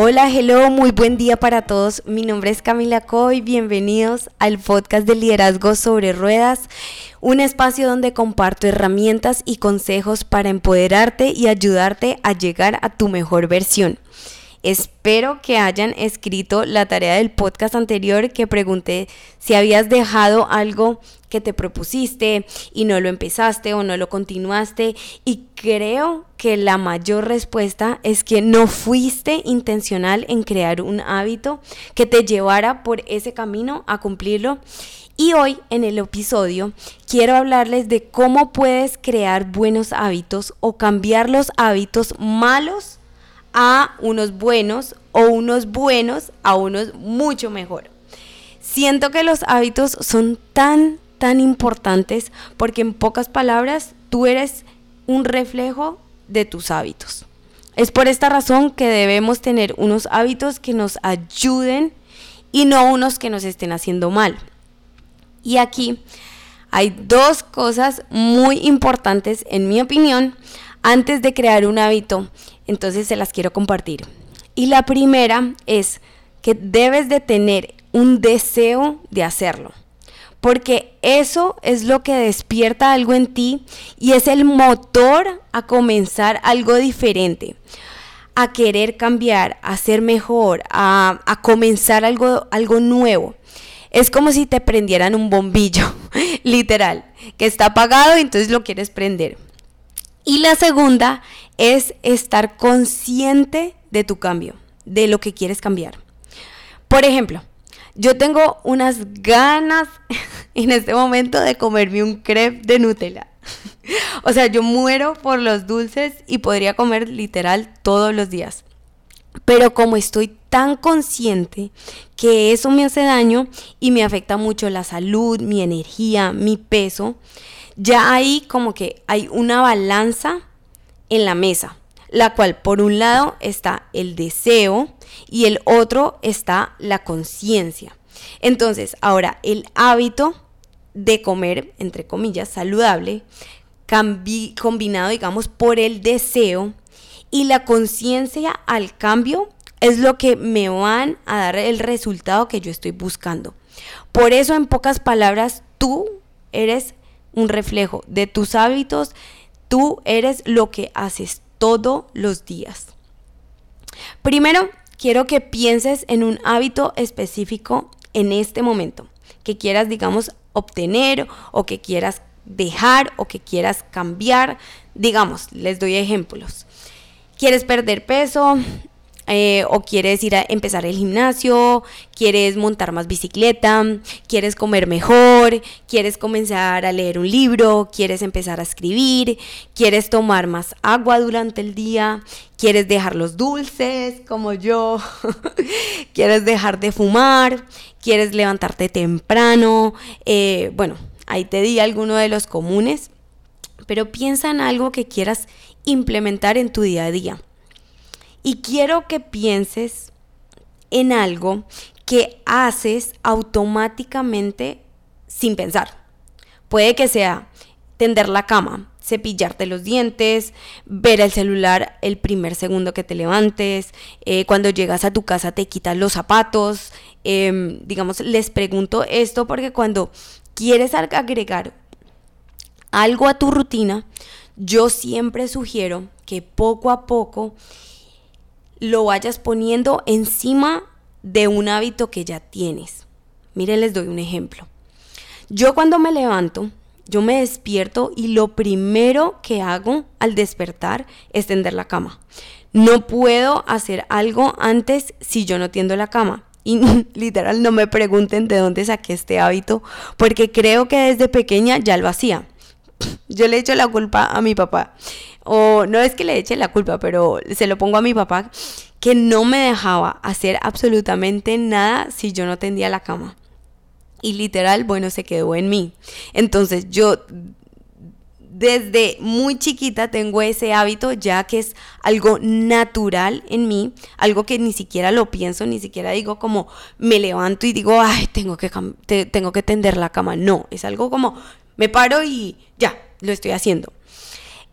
Hola, hello, muy buen día para todos. Mi nombre es Camila Coy. Bienvenidos al podcast de liderazgo sobre ruedas, un espacio donde comparto herramientas y consejos para empoderarte y ayudarte a llegar a tu mejor versión. Espero que hayan escrito la tarea del podcast anterior que pregunté si habías dejado algo que te propusiste y no lo empezaste o no lo continuaste. Y creo que la mayor respuesta es que no fuiste intencional en crear un hábito que te llevara por ese camino a cumplirlo. Y hoy en el episodio quiero hablarles de cómo puedes crear buenos hábitos o cambiar los hábitos malos a unos buenos o unos buenos a unos mucho mejor. Siento que los hábitos son tan, tan importantes porque en pocas palabras tú eres un reflejo de tus hábitos. Es por esta razón que debemos tener unos hábitos que nos ayuden y no unos que nos estén haciendo mal. Y aquí hay dos cosas muy importantes, en mi opinión, antes de crear un hábito entonces se las quiero compartir. Y la primera es que debes de tener un deseo de hacerlo. Porque eso es lo que despierta algo en ti y es el motor a comenzar algo diferente, a querer cambiar, a ser mejor, a, comenzar algo, algo nuevo. Es como si te prendieran un bombillo, literal, que está apagado y entonces lo quieres prender. Y la segunda es estar consciente de tu cambio, de lo que quieres cambiar. Por ejemplo, yo tengo unas ganas en este momento de comerme un crepe de Nutella. o sea, yo muero por los dulces y podría comer literal todos los días. Pero como estoy tan consciente que eso me hace daño y me afecta mucho la salud, mi energía, mi peso, ya ahí como que hay una balanza en la mesa, la cual por un lado está el deseo y el otro está la conciencia. Entonces, ahora el hábito de comer, entre comillas, saludable, combinado, digamos, por el deseo y la conciencia al cambio es lo que me van a dar el resultado que yo estoy buscando. Por eso, en pocas palabras, tú eres un reflejo de tus hábitos, Tú eres lo que haces todos los días. Primero, quiero que pienses en un hábito específico en este momento, que quieras, digamos, obtener o que quieras dejar o que quieras cambiar. Digamos, les doy ejemplos. ¿Quieres perder peso? Eh, o quieres ir a empezar el gimnasio, quieres montar más bicicleta, quieres comer mejor, quieres comenzar a leer un libro, quieres empezar a escribir, quieres tomar más agua durante el día, quieres dejar los dulces como yo, quieres dejar de fumar, quieres levantarte temprano, eh, bueno, ahí te di alguno de los comunes, pero piensa en algo que quieras implementar en tu día a día. Y quiero que pienses en algo que haces automáticamente sin pensar. Puede que sea tender la cama, cepillarte los dientes, ver el celular el primer segundo que te levantes, eh, cuando llegas a tu casa te quitas los zapatos. Em, digamos, les pregunto esto porque cuando quieres agregar algo a tu rutina, yo siempre sugiero que poco a poco lo vayas poniendo encima de un hábito que ya tienes. Miren, les doy un ejemplo. Yo cuando me levanto, yo me despierto y lo primero que hago al despertar es tender la cama. No puedo hacer algo antes si yo no tiendo la cama. Y literal no me pregunten de dónde saqué este hábito, porque creo que desde pequeña ya lo hacía. Yo le echo la culpa a mi papá o no es que le eche la culpa, pero se lo pongo a mi papá, que no me dejaba hacer absolutamente nada si yo no tendía la cama. Y literal, bueno, se quedó en mí. Entonces yo desde muy chiquita tengo ese hábito ya que es algo natural en mí, algo que ni siquiera lo pienso, ni siquiera digo como me levanto y digo, ay, tengo que, tengo que tender la cama. No, es algo como me paro y ya, lo estoy haciendo.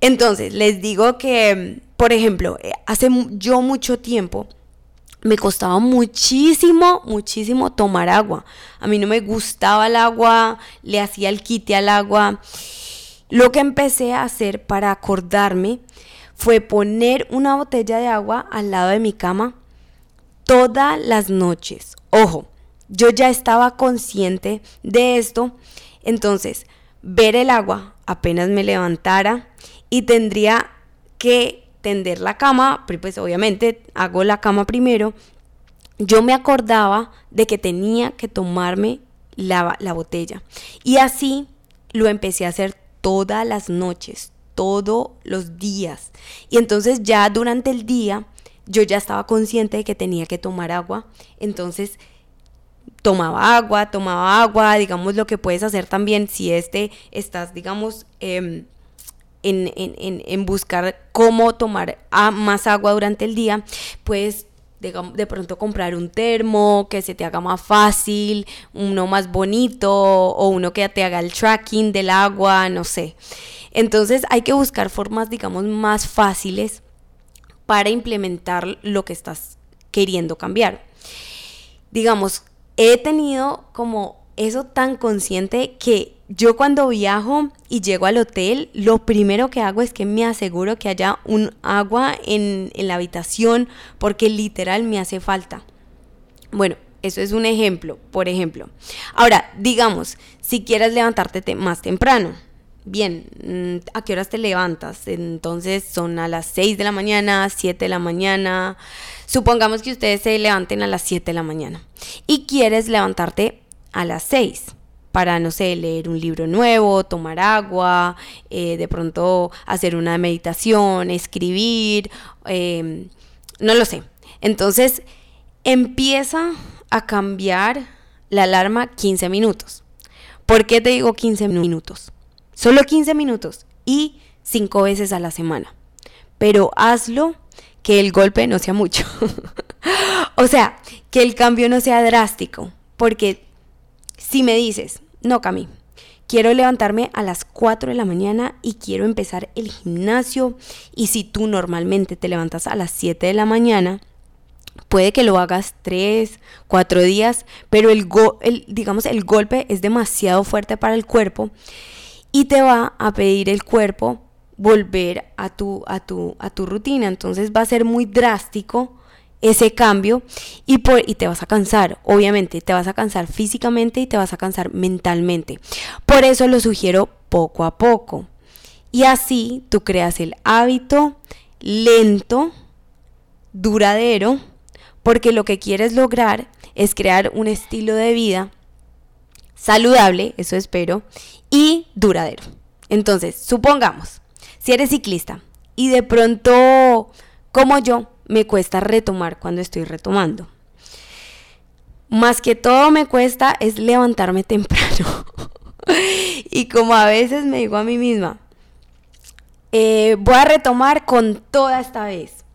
Entonces, les digo que, por ejemplo, eh, hace yo mucho tiempo me costaba muchísimo, muchísimo tomar agua. A mí no me gustaba el agua, le hacía el quite al agua. Lo que empecé a hacer para acordarme fue poner una botella de agua al lado de mi cama todas las noches. Ojo, yo ya estaba consciente de esto, entonces ver el agua apenas me levantara y tendría que tender la cama, pues obviamente hago la cama primero, yo me acordaba de que tenía que tomarme la, la botella. Y así lo empecé a hacer todas las noches, todos los días. Y entonces ya durante el día yo ya estaba consciente de que tenía que tomar agua. Entonces tomaba agua, tomaba agua, digamos lo que puedes hacer también si este estás, digamos, em, en, buscar cómo tomar más agua durante el día, pues de, pronto comprar un termo que se te haga más fácil, uno más bonito o uno que te haga el tracking del agua, no sé. Entonces hay que buscar formas, digamos, más fáciles para implementar lo que estás queriendo cambiar. Digamos, he tenido como eso tan consciente que yo cuando viajo y llego al hotel, lo primero que hago es que me aseguro que haya un agua en, la habitación porque literal me hace falta. Bueno, eso es un ejemplo, por ejemplo. Ahora, digamos, si quieres levantarte más temprano, bien, mm, ¿a qué horas te levantas? Entonces son a las 6 de la mañana, 7 de la mañana. Supongamos que ustedes se levanten a las 7 de la mañana y quieres levantarte a las 6 para, no sé, leer un libro nuevo, tomar agua, eh, de pronto hacer una meditación, escribir, em, no lo sé. Entonces empieza a cambiar la alarma 15 minutos. ¿Por qué te digo 15 minutos? Solo 15 minutos y 5 veces a la semana. Pero hazlo que el golpe no sea mucho. o sea, que el cambio no sea drástico. Porque si me dices, no, Cami. Quiero levantarme a las 4 de la mañana y quiero empezar el gimnasio. Y si tú normalmente te levantas a las 7 de la mañana, puede que lo hagas 3, 4 días, pero el, el, digamos, el golpe es demasiado fuerte para el cuerpo y te va a pedir el cuerpo volver a tu, a tu, a tu rutina. Entonces va a ser muy drástico ese cambio y, por, y te vas a cansar, obviamente, te vas a cansar físicamente y te vas a cansar mentalmente. Por eso lo sugiero poco a poco. Y así tú creas el hábito lento, duradero, porque lo que quieres lograr es crear un estilo de vida saludable, eso espero, y duradero. Entonces, supongamos, si eres ciclista y de pronto, como yo, me cuesta retomar cuando estoy retomando. Más que todo me cuesta es levantarme temprano. y como a veces me digo a mí misma, eh, voy a retomar con toda esta vez.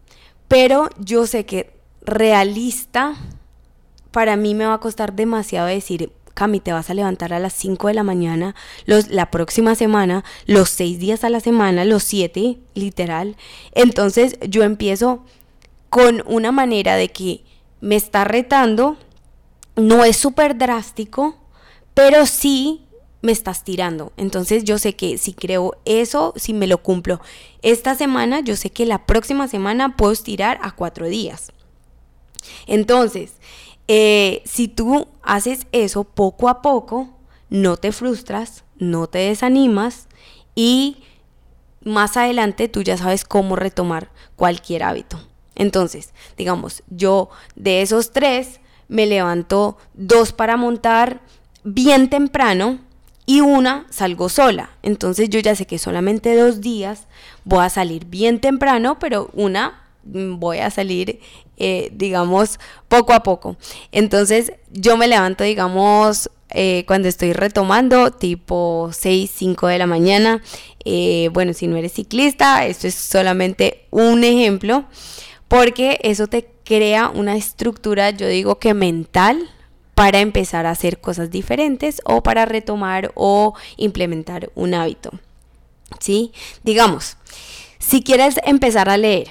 Pero yo sé que realista, para mí me va a costar demasiado decir, Cami, te vas a levantar a las 5 de la mañana los, la próxima semana, los 6 días a la semana, los 7, literal. Entonces yo empiezo con una manera de que me está retando, no es súper drástico, pero sí me estás tirando. Entonces yo sé que si creo eso, si me lo cumplo esta semana, yo sé que la próxima semana puedo estirar a cuatro días. Entonces, eh, si tú haces eso poco a poco, no te frustras, no te desanimas y más adelante tú ya sabes cómo retomar cualquier hábito. Entonces, digamos, yo de esos tres me levanto dos para montar bien temprano y una salgo sola. Entonces yo ya sé que solamente dos días voy a salir bien temprano, pero una mm, voy a salir, eh, digamos, poco a poco. Entonces yo me levanto, digamos, eh, cuando estoy retomando, tipo 6, 5 de la mañana. Eh, bueno, si no eres ciclista, esto es solamente un ejemplo porque eso te crea una estructura, yo digo que mental, para empezar a hacer cosas diferentes o para retomar o implementar un hábito. ¿Sí? Digamos, si quieres empezar a leer,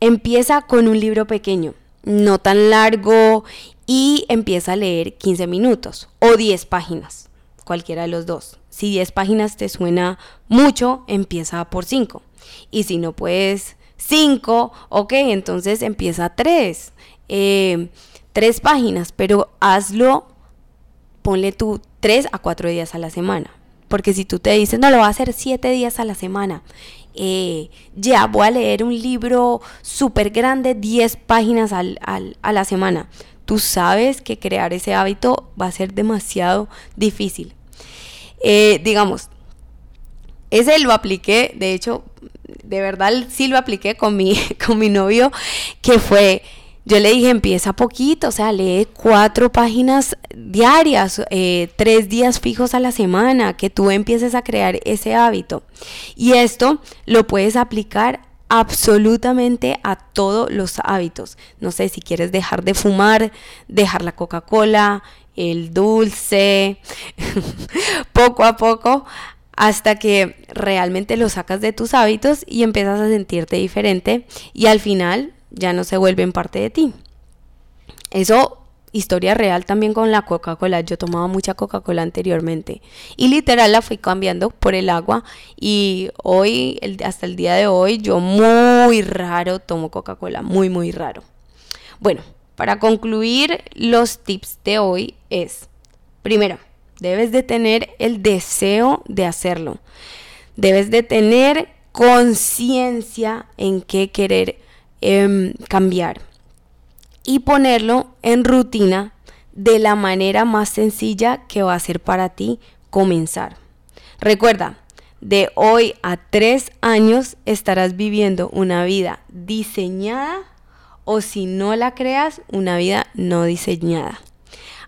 empieza con un libro pequeño. no tan largo y empieza a leer 15 minutos o 10 páginas, cualquiera de los dos. Si 10 páginas te suena mucho, empieza por 5. Y si no puedes 5, ok, entonces empieza 3. Eh, 3 páginas, pero hazlo, ponle tú 3 a 4 días a la semana. Porque si tú te dices, no, lo voy a hacer 7 días a la semana eh, ya voy a leer un libro súper grande, 10 páginas al, a la semana. Tú sabes que crear ese hábito va a ser demasiado difícil. Eh, digamos, ese lo apliqué, de hecho, de verdad sí lo apliqué con mi, con mi novio, que fue yo le dije, empieza poquito, o sea, lee cuatro páginas diarias, eh, tres días fijos a la semana, que tú empieces a crear ese hábito. Y esto lo puedes aplicar absolutamente a todos los hábitos. No sé si quieres dejar de fumar, dejar la Coca-Cola, el dulce, poco a poco, hasta que realmente lo sacas de tus hábitos y empiezas a sentirte diferente y al final ya no se vuelven parte de ti. Eso, historia real también con la Coca-Cola. Yo tomaba mucha Coca-Cola anteriormente y literal la fui cambiando por el agua y hoy, hasta el día de hoy, yo muy raro tomo Coca-Cola, muy, muy raro. Bueno, para concluir, los tips de hoy es, primero, debes de tener el deseo de hacerlo. Debes de tener conciencia en qué querer Em, cambiar y ponerlo en rutina de la manera más sencilla que va a ser para ti comenzar. Recuerda, de hoy a tres años estarás viviendo una vida diseñada o si no la creas, una vida no diseñada.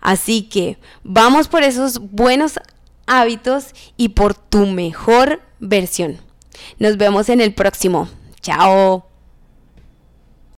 Así que vamos por esos buenos hábitos y por tu mejor versión. Nos vemos en el próximo. Chao.